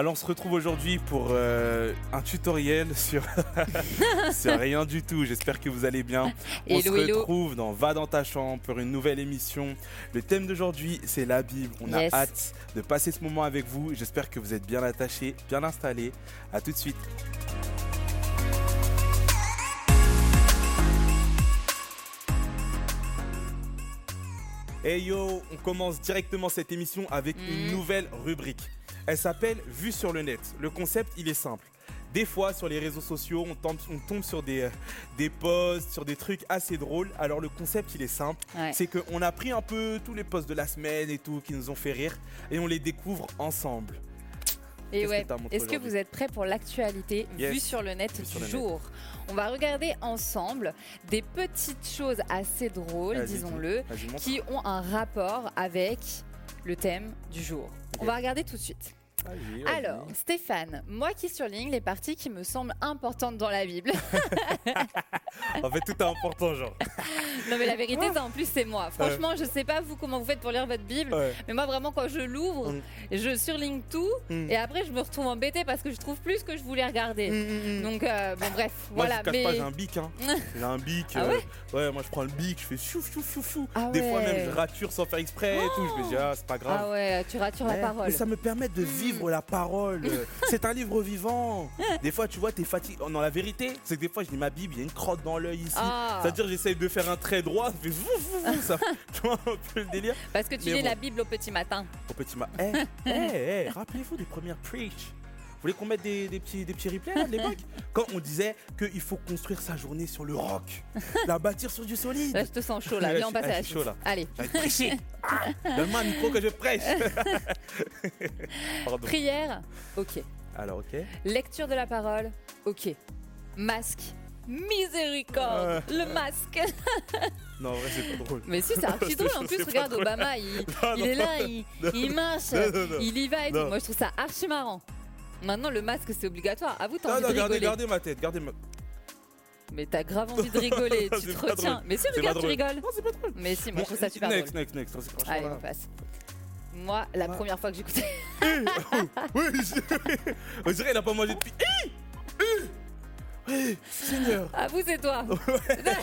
Alors on se retrouve aujourd'hui pour euh, un tutoriel sur, sur rien du tout. J'espère que vous allez bien. On Hello, se hello. retrouve dans Va dans ta chambre pour une nouvelle émission. Le thème d'aujourd'hui c'est la Bible. On Yes. a hâte de passer ce moment avec vous. J'espère que vous êtes bien attachés, bien installés. À tout de suite. Hey yo, on commence directement cette émission avec une Mhm. nouvelle rubrique. Elle s'appelle Vue sur le net. Le concept, il est simple. Des fois, sur les réseaux sociaux, on tombe, on tombe sur des, euh, des posts, sur des trucs assez drôles. Alors, le concept, il est simple. Ouais. C'est qu'on a pris un peu tous les posts de la semaine et tout qui nous ont fait rire et on les découvre ensemble. Et ouais, est-ce que vous êtes prêts pour l'actualité Yes. vue sur le net Vue du net. jour On va regarder ensemble des petites choses assez drôles, disons-le, qui ont un rapport avec le thème du jour. On va regarder tout de suite. Alors, Stéphane, moi qui surligne les parties qui me semblent importantes dans la Bible. En fait, tout est important, genre. non mais la vérité, ça en plus c'est moi. Franchement, je sais pas vous comment vous faites pour lire votre Bible, Ouais. mais moi vraiment quand je l'ouvre, Mm. je surligne tout Mm. et après je me retrouve embêtée parce que je trouve plus ce que je voulais regarder. Mm. Donc euh, bon bref, Moi, voilà. je mais pas, j'ai un bic. Hein. j'ai un bic. Ah euh, ouais, moi, je prends le bic, je fais chou, chou, chou, chou. Ah Des fois, ouais. même, je rature sans faire exprès et tout. Je me dis, ah, c'est pas grave. ah ouais, tu ratures la Ouais, parole. Mais ça me permet de vivre la parole. C'est un livre vivant. Des fois, tu vois, t'es fatigué. Oh, non, la vérité, c'est que des fois, je lis ma Bible, il y a une crotte dans l'œil ici. Ah, C'est-à-dire, j'essaye de faire un trait droit, ça fait vous, vous, vous, ça. Tu vois un peu le délire parce que tu mais lis bon. la Bible au petit matin. Au petit ma. Eh, eh, eh, rappelez-vous des premières preach. Vous voulez qu'on mette des, des petits, des petits replays là, de l'époque Quand on disait qu'il faut construire sa journée sur le roc, la bâtir sur du solide. Là, je te sens chaud là. Viens, on passe à la chaud, là. Allez, prêcher. Ah, Donne-moi un micro que je prêche. Pardon. prière. Ok. Alors, ok. Lecture de la parole. Ok. Masque. Miséricorde. Ouais. Le masque. Non, en vrai, c'est pas drôle. Mais si, c'est archi drôle. En plus, regarde. Obama, il, Non, il non, est là, il, marche, non, il y va et tout. Moi, je trouve ça archi marrant. Maintenant, le masque, c'est obligatoire. À vous, t'as Non, envie non, de gardez, rigoler. gardez ma tête, gardez ma. Mais t'as grave envie de rigoler. tu te retiens. Mais si, regarde, tu rigoles. Non, c'est pas drôle. Mais si, moi, je trouve ça super next, next, next, Allez, on passe. Moi, la Ouais. première fois que j'écoutais. Oui, je- on dirait qu'il a pas mangé depuis. Seigneur. À vous, c'est toi.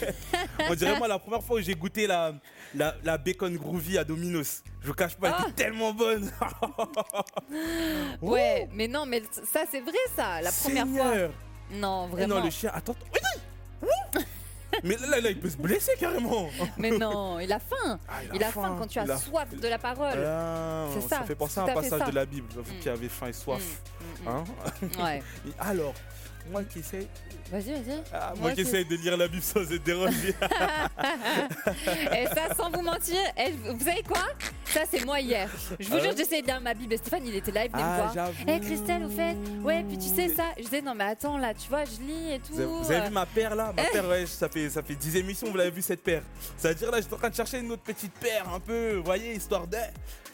On dirait moi la première fois où j'ai goûté la, la, la bacon groovy à Domino's. Je vous cache pas, elle Ah. était tellement bonne. Ouais, mais non, mais ça, c'est vrai, ça. La première fois. Seigneur. Non, Eh vraiment. non, le chien, attends. Mais là, là, il peut se blesser carrément. Mais non, il a faim. Ah, Il a faim quand tu as il a- soif de la parole. Ah, C'est ça. ça, fait penser à un passage ça. de la Bible vous Mm. qui avait faim et soif. Mm, mm, Hein. Ouais. Et alors, moi qui essaye, Vas-y, vas-y. ah, moi Moi qui essaye de lire la Bible sans être dérangé. Et ça, sans vous mentir, eh, vous savez quoi? Ça, c'est moi hier. Je vous Ah jure, j'essayais de lire ma Bible. Et Stéphane, il était là, il venait me ah, voir. j'avoue. Eh Christelle, au fait, ouais, puis tu sais ça. Je disais, non, mais attends, là, tu vois, je lis et tout. Vous avez, vous avez euh, vu ma paire là? Ma paire, ouais, ça fait, ça fait 10 émissions, vous l'avez vu cette paire. C'est-à-dire là, j'étais en train de chercher une autre petite paire un peu, vous voyez, histoire de.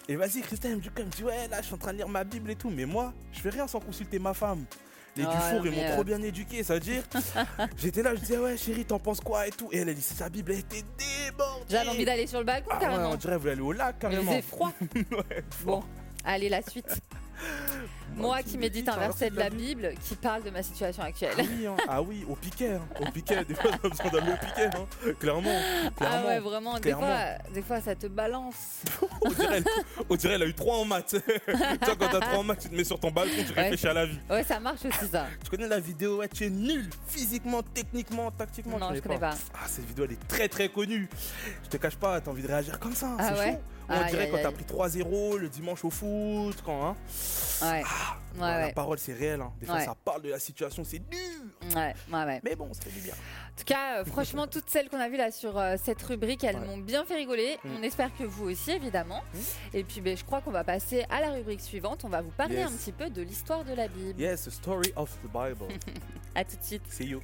Et vas-y, Christelle, elle me dit, ouais, là, je suis en train de lire ma Bible et tout. Mais moi, je fais rien sans consulter ma femme. Les Dufour, ils mais, m'ont trop bien éduqué, c'est-à-dire. J'étais là, je disais, ouais, chérie, t'en penses quoi et tout. Et elle, elle dit, sa Bible, elle était débordée. J'avais envie d'aller sur le balcon, Ah ouais, carrément. on dirait, vous allez au lac Mais il carrément. faisait froid. Ouais, Bon, allez, la suite. Moi qui médite un verset de la Bible. Bible qui parle de ma situation actuelle. Ah oui, hein. ah oui, au piquet, hein. au piquet, des fois on a besoin d'aller au piquet, hein. clairement, Ah ouais, vraiment, des fois, des fois, ça te balance. on, dirait, elle- on dirait elle a eu 3 en maths. tu vois, quand t'as 3 en maths, tu te mets sur ton balcon, tu Ouais. réfléchis à la vie. Ouais, ça marche aussi, ça. Tu connais la vidéo, ouais, tu es nul, physiquement, techniquement, tactiquement. Non, je connais pas. Ah, cette vidéo, elle est très très connue. Je te cache pas, t'as envie de réagir comme ça, Ah c'est ouais? chaud. On Aïe, dirait aïe, quand t'as pris 3-0 le dimanche au foot, quand, hein. Ouais, Ah, ouais, La ouais. parole, c'est réel, hein. Des fois, ça parle de la situation, c'est dur. Ouais, ouais, ouais. Mais bon, ça fait du bien. En tout cas, euh, franchement, toutes celles qu'on a vues là sur euh, cette rubrique, elles m'ont bien fait rigoler. Mm. On espère que vous aussi, évidemment. Mm. Et puis, ben, je crois qu'on va passer à la rubrique suivante. On va vous parler Yes. un petit peu de l'histoire de la Bible. Yes, the story of the Bible. À tout de suite. See you.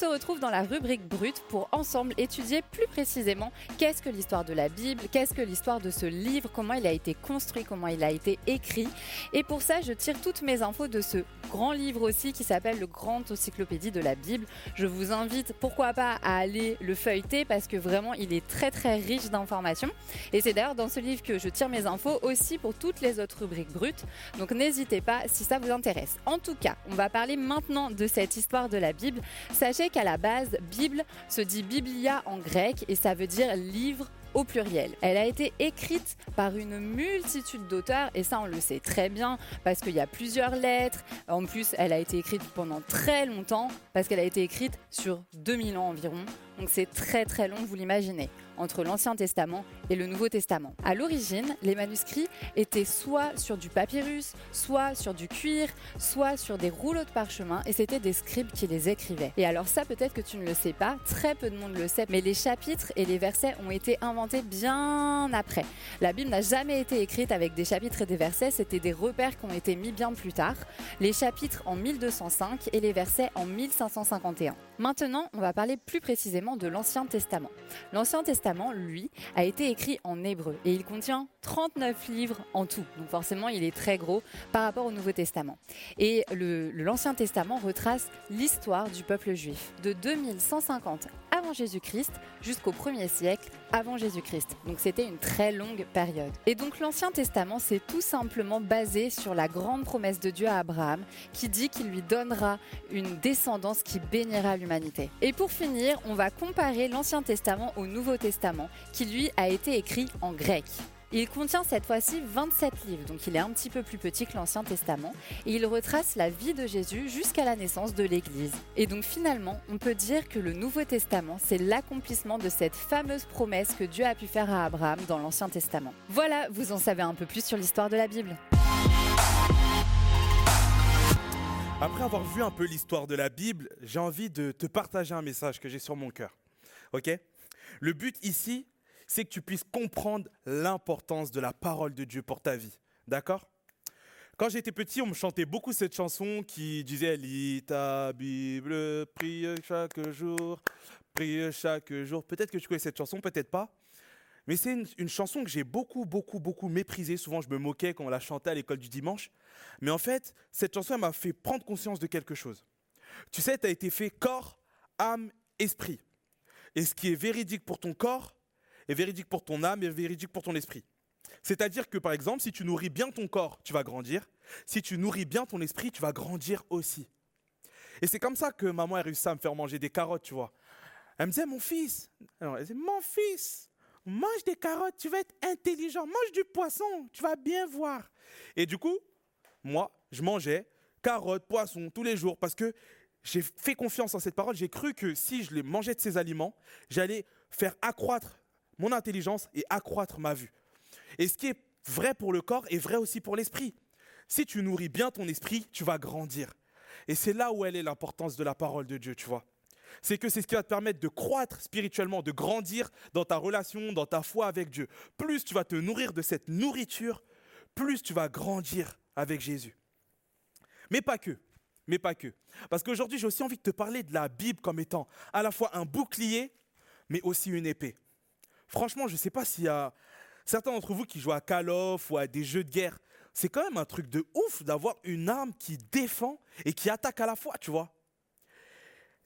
Se retrouve dans la rubrique brute pour ensemble étudier plus précisément qu'est-ce que l'histoire de la Bible, qu'est-ce que l'histoire de ce livre, comment il a été construit, comment il a été écrit. Et pour ça, je tire toutes mes infos de ce grand livre aussi qui s'appelle le Grand Encyclopédie de la Bible. Je vous invite, pourquoi pas, à aller le feuilleter parce que vraiment, il est très très riche d'informations. Et c'est d'ailleurs dans ce livre que je tire mes infos aussi pour toutes les autres rubriques brutes. Donc n'hésitez pas si ça vous intéresse. En tout cas, on va parler maintenant de cette histoire de la Bible. Sachez qu'à la base, Bible se dit Biblia en grec et ça veut dire livre au pluriel. Elle a été écrite par une multitude d'auteurs et ça on le sait très bien parce qu'il y a plusieurs lettres. En plus, elle a été écrite pendant très longtemps parce qu'elle a été écrite sur 2000 ans environ. Donc c'est très très long, vous l'imaginez entre l'Ancien Testament et le Nouveau Testament. À l'origine, les manuscrits étaient soit sur du papyrus, soit sur du cuir, soit sur des rouleaux de parchemin, et c'était des scribes qui les écrivaient. Et alors ça, peut-être que tu ne le sais pas, très peu de monde le sait, mais les chapitres et les versets ont été inventés bien après. La Bible n'a jamais été écrite avec des chapitres et des versets, c'était des repères qui ont été mis bien plus tard. Les chapitres en 1205 et les versets en 1551. Maintenant, on va parler plus précisément de l'Ancien Testament. L'Ancien Testament, lui, a été écrit en hébreu et il contient 39 livres en tout. Donc forcément, il est très gros par rapport au Nouveau Testament. Et l'Ancien Testament retrace l'histoire du peuple juif de 2150 avant Jésus-Christ jusqu'au 1er siècle avant Jésus-Christ. Donc c'était une très longue période. Et donc l'Ancien Testament, c'est tout simplement basé sur la grande promesse de Dieu à Abraham qui dit qu'il lui donnera une descendance qui bénira l'humanité. Et pour finir, on va comparer l'Ancien Testament au Nouveau Testament qui lui a été écrit en grec. Il contient cette fois-ci 27 livres, donc il est un petit peu plus petit que l'Ancien Testament, et il retrace la vie de Jésus jusqu'à la naissance de l'Église. Et donc finalement, on peut dire que le Nouveau Testament, c'est l'accomplissement de cette fameuse promesse que Dieu a pu faire à Abraham dans l'Ancien Testament. Voilà, vous en savez un peu plus sur l'histoire de la Bible. Après avoir vu un peu l'histoire de la Bible, j'ai envie de te partager un message que j'ai sur mon cœur. Ok? Le but ici, c'est que tu puisses comprendre l'importance de la parole de Dieu pour ta vie. D'accord? Quand j'étais petit, on me chantait beaucoup cette chanson qui disait Lis ta Bible, prie chaque jour, prie chaque jour. Peut-être que tu connais cette chanson, peut-être pas. Mais c'est une, chanson que j'ai beaucoup, beaucoup, beaucoup méprisée. Souvent, je me moquais quand on la chantait à l'école du dimanche. Mais en fait, cette chanson, m'a fait prendre conscience de quelque chose. Tu sais, tu as été fait corps, âme, esprit. Et ce qui est véridique pour ton corps est véridique pour ton âme et véridique pour ton esprit. C'est-à-dire que par exemple, si tu nourris bien ton corps, tu vas grandir. Si tu nourris bien ton esprit, tu vas grandir aussi. Et c'est comme ça que maman a réussi à me faire manger des carottes, tu vois. Elle me disait, mon fils, mon fils, mange des carottes, tu vas être intelligent, mange du poisson, tu vas bien voir. Et du coup, moi, je mangeais carottes, poissons tous les jours parce que j'ai fait confiance en cette parole. J'ai cru que si je les mangeais de ces aliments, j'allais faire accroître mon intelligence et accroître ma vue. Et ce qui est vrai pour le corps est vrai aussi pour l'esprit. Si tu nourris bien ton esprit, tu vas grandir. Et c'est là où elle est l'importance de la parole de Dieu, tu vois. C'est que c'est ce qui va te permettre de croître spirituellement, de grandir dans ta relation, dans ta foi avec Dieu. Plus tu vas te nourrir de cette nourriture, plus tu vas grandir avec Jésus. Mais pas que, mais pas que. Parce qu'aujourd'hui, j'ai aussi envie de te parler de la Bible comme étant à la fois un bouclier, mais aussi une épée. Franchement, je ne sais pas s'il y a certains d'entre vous qui jouent à Call of ou à des jeux de guerre. C'est quand même un truc de ouf d'avoir une arme qui défend et qui attaque à la fois, tu vois.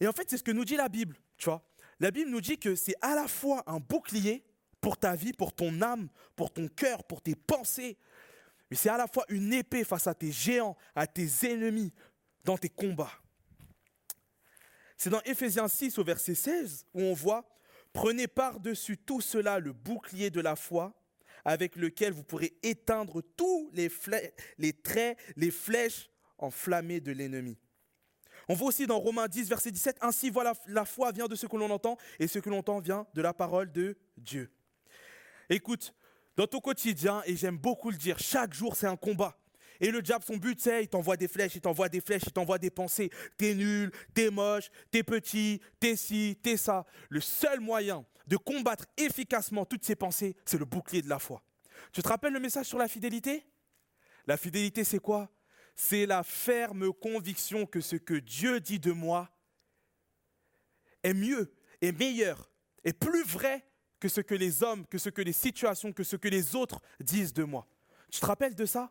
Et en fait, c'est ce que nous dit la Bible, tu vois. La Bible nous dit que c'est à la fois un bouclier pour ta vie, pour ton âme, pour ton cœur, pour tes pensées, mais c'est à la fois une épée face à tes géants, à tes ennemis, dans tes combats. C'est dans Éphésiens 6 au verset 16 où on voit Prenez par-dessus tout cela le bouclier de la foi avec lequel vous pourrez éteindre tous les, les traits, les flèches enflammées de l'ennemi. On voit aussi dans Romains 10, verset 17, Ainsi voilà, la foi vient de ce que l'on entend, et ce que l'on entend vient de la parole de Dieu. Écoute, dans ton quotidien, et j'aime beaucoup le dire, chaque jour c'est un combat. Et le diable, son but, c'est, il t'envoie des flèches, il t'envoie des flèches, il t'envoie des pensées. T'es nul, t'es moche, t'es petit, t'es ci, t'es ça. Le seul moyen de combattre efficacement toutes ces pensées, c'est le bouclier de la foi. Tu te rappelles le message sur la fidélité? La fidélité, c'est quoi? C'est la ferme conviction que ce que Dieu dit de moi est mieux, est meilleur, est plus vrai que ce que les hommes, que ce que les situations, que ce que les autres disent de moi. Tu te rappelles de ça?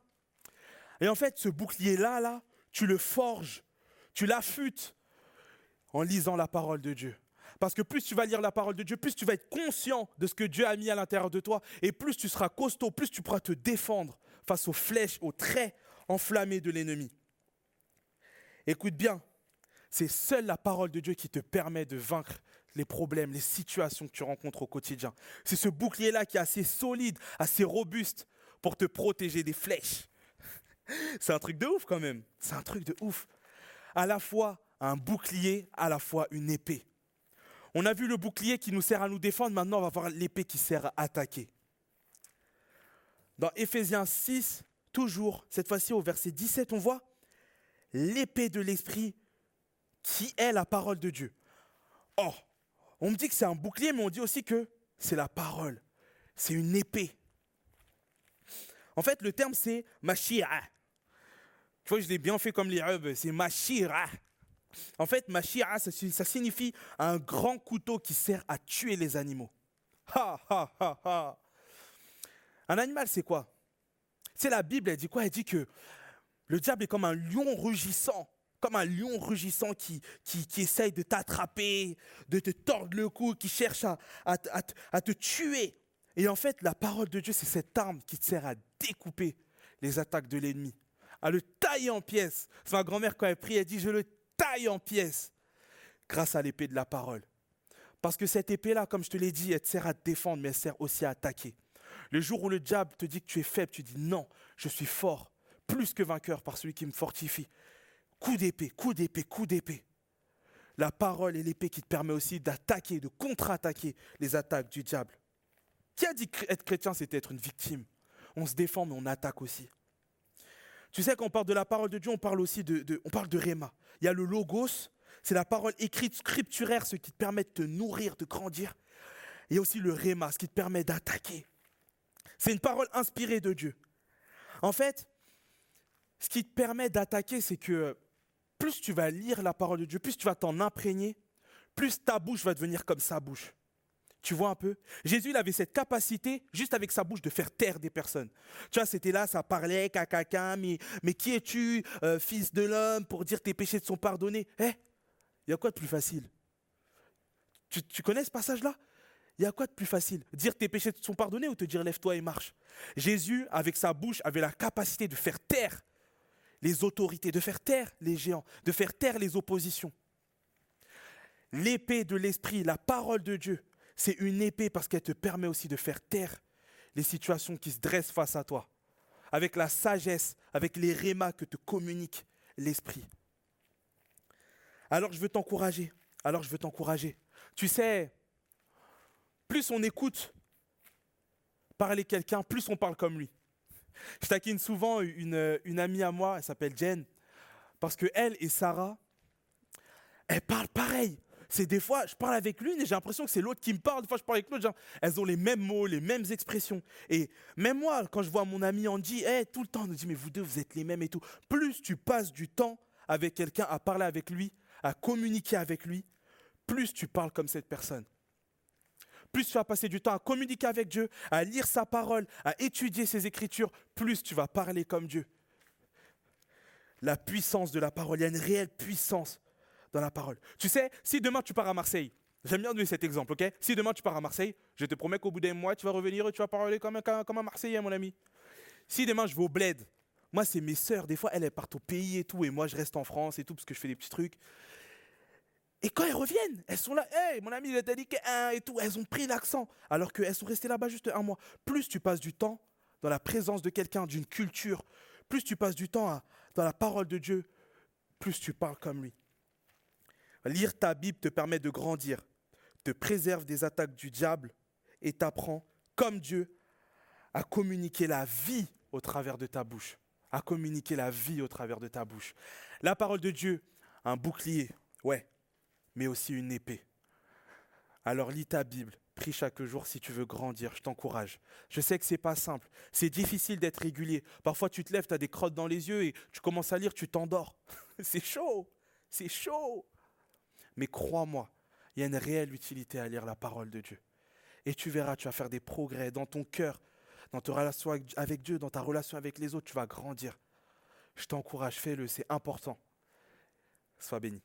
Et en fait, ce bouclier-là, là, tu le forges, tu l'affûtes en lisant la parole de Dieu. Parce que plus tu vas lire la parole de Dieu, plus tu vas être conscient de ce que Dieu a mis à l'intérieur de toi, et plus tu seras costaud, plus tu pourras te défendre face aux flèches, aux traits enflammés de l'ennemi. Écoute bien, c'est seule la parole de Dieu qui te permet de vaincre les problèmes, les situations que tu rencontres au quotidien. C'est ce bouclier-là qui est assez solide, assez robuste pour te protéger des flèches. C'est un truc de ouf quand même. C'est un truc de ouf. À la fois un bouclier, à la fois une épée. On a vu le bouclier qui nous sert à nous défendre, maintenant on va voir l'épée qui sert à attaquer. Dans Éphésiens 6, toujours, cette fois-ci au verset 17, on voit l'épée de l'esprit qui est la parole de Dieu. Oh, on me dit que c'est un bouclier, mais on dit aussi que c'est la parole. C'est une épée. En fait, le terme c'est mashira. Tu vois, je l'ai bien fait comme les c'est mashira. En fait, mashira, ça, signifie un grand couteau qui sert à tuer les animaux. Ha, ha, ha, ha. Un animal, c'est quoi? C'est la Bible, elle dit quoi? Elle dit que le diable est comme un lion rugissant, comme un lion rugissant qui, qui, essaye de t'attraper, de te tordre le cou, qui cherche à, te tuer. Et en fait, la parole de Dieu, c'est cette arme qui te sert à découper les attaques de l'ennemi, à le tailler en pièces. Ma grand-mère, quand elle prie, elle dit, je le taille en pièces grâce à l'épée de la parole. Parce que cette épée-là, comme je te l'ai dit, elle te sert à te défendre, mais elle sert aussi à attaquer. Le jour où le diable te dit que tu es faible, tu dis non, je suis fort, plus que vainqueur par celui qui me fortifie. Coup d'épée, coup d'épée, coup d'épée. La parole est l'épée qui te permet aussi d'attaquer, de contre-attaquer les attaques du diable. Qui a dit qu'être chrétien, c'était être une victime? On se défend, mais on attaque aussi. Tu sais, quand on parle de la parole de Dieu, on parle aussi de, on parle de Réma. Il y a le logos, c'est la parole écrite scripturaire, ce qui te permet de te nourrir, de grandir. Il y a aussi le Réma, ce qui te permet d'attaquer. C'est une parole inspirée de Dieu. En fait, ce qui te permet d'attaquer, c'est que plus tu vas lire la parole de Dieu, plus tu vas t'en imprégner, plus ta bouche va devenir comme sa bouche. Tu vois un peu? Jésus, avait cette capacité, juste avec sa bouche, de faire taire des personnes. Tu vois, c'était là, ça parlait, caca, mais, mais qui es-tu, euh, fils de l'homme, pour dire tes péchés te sont pardonnés? Eh? Il y a quoi de plus facile? Tu, tu connais ce passage-là? Il y a quoi de plus facile? Dire tes péchés te sont pardonnés ou te dire lève-toi et marche? Jésus, avec sa bouche, avait la capacité de faire taire les autorités, de faire taire les géants, de faire taire les oppositions. L'épée de l'esprit, la parole de Dieu, c'est une épée parce qu'elle te permet aussi de faire taire les situations qui se dressent face à toi, avec la sagesse, avec les rémas que te communique l'esprit. Alors je veux t'encourager, alors je veux t'encourager. Tu sais, plus on écoute parler quelqu'un, plus on parle comme lui. Je taquine souvent une, amie à moi, elle s'appelle Jen, parce que elle et Sarah, elles parlent pareil. C'est des fois, je parle avec l'une et j'ai l'impression que c'est l'autre qui me parle. Des fois, je parle avec l'autre, elles ont les mêmes mots, les mêmes expressions. Et même moi, quand je vois mon ami Andy, hey, tout le temps, on me dit, mais vous deux, vous êtes les mêmes et tout. Plus tu passes du temps avec quelqu'un, à parler avec lui, à communiquer avec lui, plus tu parles comme cette personne plus tu vas passer du temps à communiquer avec Dieu, à lire sa parole, à étudier ses écritures, plus tu vas parler comme Dieu. La puissance de la parole, il y a une réelle puissance dans la parole. Tu sais, si demain tu pars à Marseille, j'aime bien donner cet exemple, ok? Si demain tu pars à Marseille, je te promets qu'au bout d'un mois, tu vas revenir et tu vas parler comme un, comme un Marseillais, mon ami. Si demain je vais au bled, moi c'est mes sœurs, des fois elles, partent au pays et tout, et moi je reste en France et tout, parce que je fais des petits trucs. Et quand elles reviennent, elles sont là, hey, mon ami, il a dit que et tout, elles ont pris l'accent, alors qu'elles sont restées là-bas juste un mois. Plus tu passes du temps dans la présence de quelqu'un, d'une culture, plus tu passes du temps dans la parole de Dieu, plus tu parles comme lui. Lire ta Bible te permet de grandir, te préserve des attaques du diable et t'apprend, comme Dieu, à communiquer la vie au travers de ta bouche. À communiquer la vie au travers de ta bouche. La parole de Dieu, un bouclier, ouais, mais aussi une épée. Alors lis ta Bible, prie chaque jour si tu veux grandir, je t'encourage. Je sais que c'est pas simple, c'est difficile d'être régulier. Parfois tu te lèves, tu as des crottes dans les yeux et tu commences à lire, tu t'endors. c'est chaud, c'est chaud. Mais crois-moi, il y a une réelle utilité à lire la parole de Dieu. Et tu verras, tu vas faire des progrès dans ton cœur, dans ta relation avec Dieu, dans ta relation avec les autres, tu vas grandir. Je t'encourage, fais-le, c'est important. Sois béni.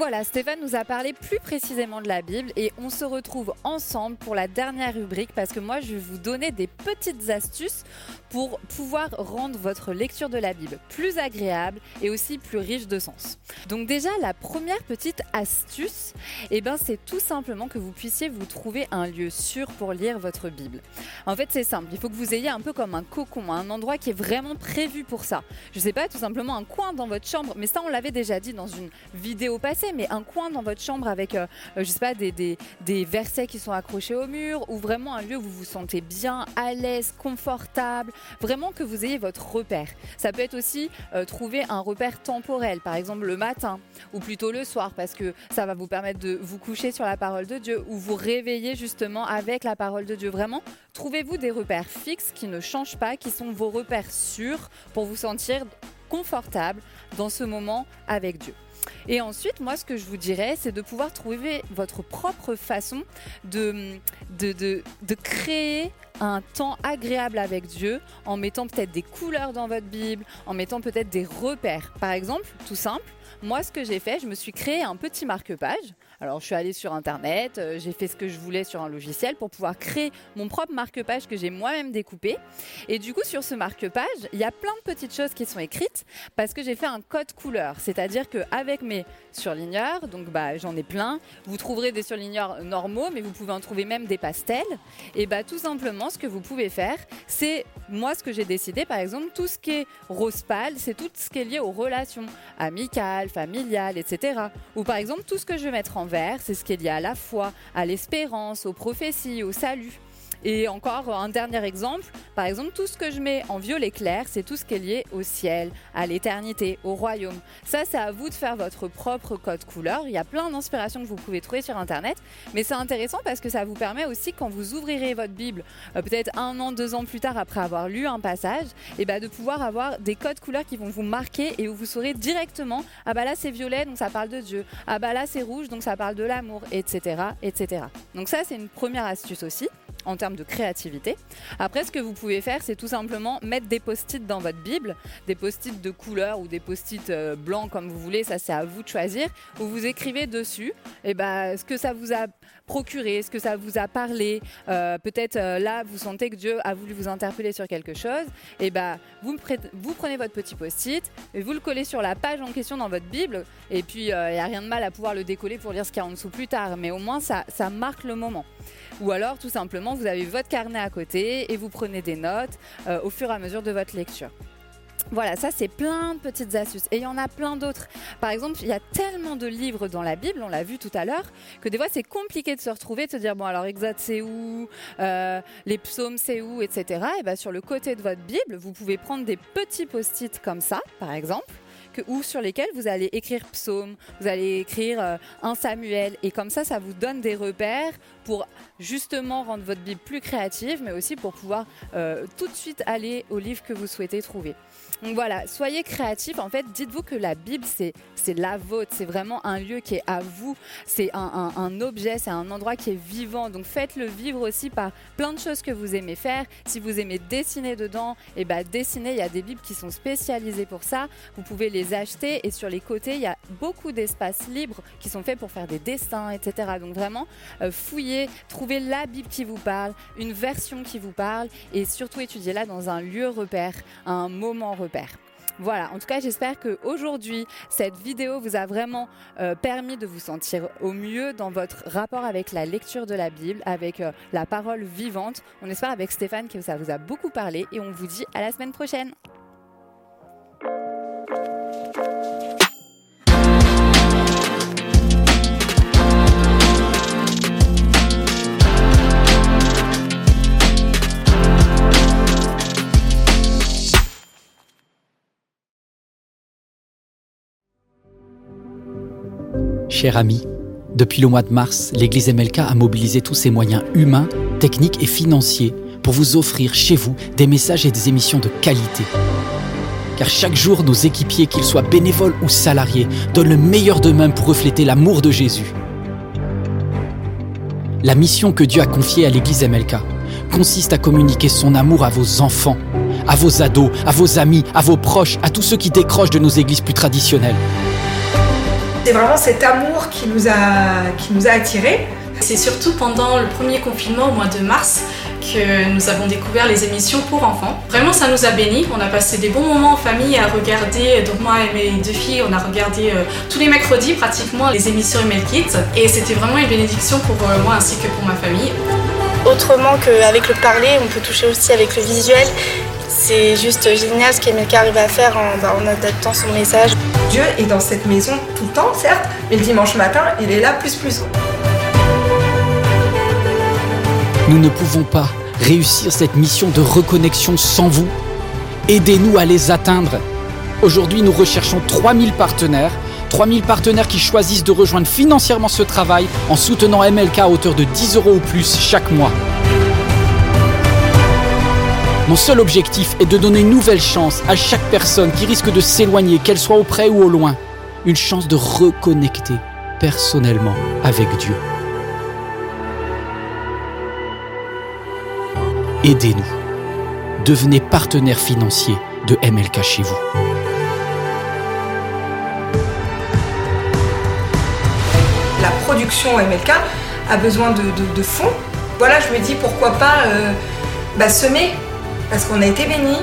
Voilà, Stéphane nous a parlé plus précisément de la Bible et on se retrouve ensemble pour la dernière rubrique parce que moi je vais vous donner des petites astuces pour pouvoir rendre votre lecture de la Bible plus agréable et aussi plus riche de sens. Donc déjà la première petite astuce, eh ben c'est tout simplement que vous puissiez vous trouver un lieu sûr pour lire votre Bible. En fait, c'est simple, il faut que vous ayez un peu comme un cocon, un endroit qui est vraiment prévu pour ça. Je sais pas, tout simplement un coin dans votre chambre, mais ça on l'avait déjà dit dans une vidéo passée mais un coin dans votre chambre avec, euh, euh, je sais pas, des, versets qui sont accrochés au mur, ou vraiment un lieu où vous vous sentez bien, à l'aise, confortable, vraiment que vous ayez votre repère. Ça peut être aussi euh, trouver un repère temporel, par exemple le matin, ou plutôt le soir, parce que ça va vous permettre de vous coucher sur la parole de Dieu, ou vous réveiller justement avec la parole de Dieu. Vraiment, trouvez-vous des repères fixes qui ne changent pas, qui sont vos repères sûrs pour vous sentir confortable dans ce moment avec Dieu. Et ensuite, moi, ce que je vous dirais, c'est de pouvoir trouver votre propre façon de, de, de, de créer un temps agréable avec Dieu en mettant peut-être des couleurs dans votre Bible, en mettant peut-être des repères. Par exemple, tout simple, moi, ce que j'ai fait, je me suis créé un petit marque-page. Alors, je suis allée sur Internet, euh, j'ai fait ce que je voulais sur un logiciel pour pouvoir créer mon propre marque-page que j'ai moi-même découpé. Et du coup, sur ce marque-page, il y a plein de petites choses qui sont écrites parce que j'ai fait un code couleur. C'est-à-dire qu'avec mes surligneurs, donc bah, j'en ai plein, vous trouverez des surligneurs normaux, mais vous pouvez en trouver même des pastels. Et bah, tout simplement, ce que vous pouvez faire, c'est moi, ce que j'ai décidé, par exemple, tout ce qui est rose pâle, c'est tout ce qui est lié aux relations amicales, familiales, etc. Ou par exemple, tout ce que je vais mettre en c'est ce qui est lié à la foi, à l'espérance, aux prophéties, au salut. Et encore un dernier exemple, par exemple, tout ce que je mets en violet clair, c'est tout ce qui est lié au ciel, à l'éternité, au royaume. Ça, c'est à vous de faire votre propre code couleur. Il y a plein d'inspirations que vous pouvez trouver sur Internet, mais c'est intéressant parce que ça vous permet aussi, quand vous ouvrirez votre Bible, euh, peut-être un an, deux ans plus tard après avoir lu un passage, eh ben, de pouvoir avoir des codes couleurs qui vont vous marquer et où vous saurez directement, ah bah là c'est violet, donc ça parle de Dieu, ah bah là c'est rouge, donc ça parle de l'amour, etc., etc. Donc ça, c'est une première astuce aussi en termes de créativité. Après, ce que vous pouvez faire, c'est tout simplement mettre des post-it dans votre Bible, des post-it de couleur ou des post-it euh, blancs comme vous voulez, ça c'est à vous de choisir, où vous écrivez dessus et ben, ce que ça vous a procuré, ce que ça vous a parlé? Euh, peut-être euh, là, vous sentez que Dieu a voulu vous interpeller sur quelque chose. Et eh ben, vous, prenez votre petit post-it et vous le collez sur la page en question dans votre Bible. Et puis, il n'y a rien de mal à pouvoir le décoller pour lire ce qu'il y a en dessous plus tard. Mais au moins, ça, ça marque le moment. Ou alors, tout simplement, vous avez votre carnet à côté et vous prenez des notes euh, au fur et à mesure de votre lecture. Voilà, ça c'est plein de petites astuces. Et il y en a plein d'autres. Par exemple, il y a tellement de livres dans la Bible, on l'a vu tout à l'heure, que des fois c'est compliqué de se retrouver, de se dire, bon alors Exode c'est où, euh, les psaumes c'est où, etc. Et bien sur le côté de votre Bible, vous pouvez prendre des petits post-it comme ça, par exemple ou sur lesquels vous allez écrire psaume, vous allez écrire euh, un Samuel, et comme ça, ça vous donne des repères pour justement rendre votre Bible plus créative, mais aussi pour pouvoir euh, tout de suite aller au livre que vous souhaitez trouver. Donc voilà, soyez créatifs. En fait, dites-vous que la Bible, c'est, c'est la vôtre. C'est vraiment un lieu qui est à vous. C'est un, un, objet, c'est un endroit qui est vivant. Donc faites-le vivre aussi par plein de choses que vous aimez faire. Si vous aimez dessiner dedans, et eh ben dessiner, il y a des Bibles qui sont spécialisées pour ça. Vous pouvez les acheter et sur les côtés, il y a beaucoup d'espaces libres qui sont faits pour faire des dessins, etc. Donc vraiment, euh, fouillez, trouvez la Bible qui vous parle, une version qui vous parle et surtout étudiez-la dans un lieu repère, un moment repère. Voilà, en tout cas, j'espère que aujourd'hui, cette vidéo vous a vraiment euh, permis de vous sentir au mieux dans votre rapport avec la lecture de la Bible, avec euh, la parole vivante. On espère avec Stéphane que ça vous a beaucoup parlé et on vous dit à la semaine prochaine. Cher ami, depuis le mois de mars, l'Église MLK a mobilisé tous ses moyens humains, techniques et financiers pour vous offrir chez vous des messages et des émissions de qualité car chaque jour nos équipiers, qu'ils soient bénévoles ou salariés, donnent le meilleur d'eux-mêmes pour refléter l'amour de Jésus. La mission que Dieu a confiée à l'église MLK consiste à communiquer son amour à vos enfants, à vos ados, à vos amis, à vos proches, à tous ceux qui décrochent de nos églises plus traditionnelles. C'est vraiment cet amour qui nous a, qui nous a attirés. C'est surtout pendant le premier confinement au mois de mars que nous avons découvert les émissions pour enfants. Vraiment, ça nous a bénis. On a passé des bons moments en famille à regarder. Donc moi et mes deux filles, on a regardé euh, tous les mercredis pratiquement les émissions Email Kids. Et c'était vraiment une bénédiction pour euh, moi ainsi que pour ma famille. Autrement qu'avec le parler, on peut toucher aussi avec le visuel. C'est juste génial ce qu'Emilka arrive à faire en, bah, en adaptant son message. Dieu est dans cette maison tout le temps, certes, mais le dimanche matin, il est là plus plus. Nous ne pouvons pas réussir cette mission de reconnexion sans vous. Aidez-nous à les atteindre. Aujourd'hui, nous recherchons 3000 partenaires. 3000 partenaires qui choisissent de rejoindre financièrement ce travail en soutenant MLK à hauteur de 10 euros ou plus chaque mois. Mon seul objectif est de donner une nouvelle chance à chaque personne qui risque de s'éloigner, qu'elle soit auprès ou au loin. Une chance de reconnecter personnellement avec Dieu. Aidez-nous. Devenez partenaire financier de MLK chez vous. La production MLK a besoin de, fonds. Voilà, je me dis pourquoi pas euh, bah, semer, parce qu'on a été bénis.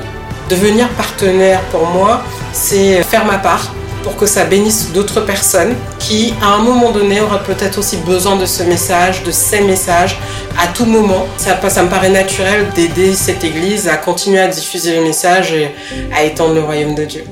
Devenir partenaire pour moi, c'est faire ma part pour que ça bénisse d'autres personnes qui, à un moment donné, auraient peut-être aussi besoin de ce message, de ces messages, à tout moment. Ça, ça me paraît naturel d'aider cette Église à continuer à diffuser le message et à étendre le royaume de Dieu.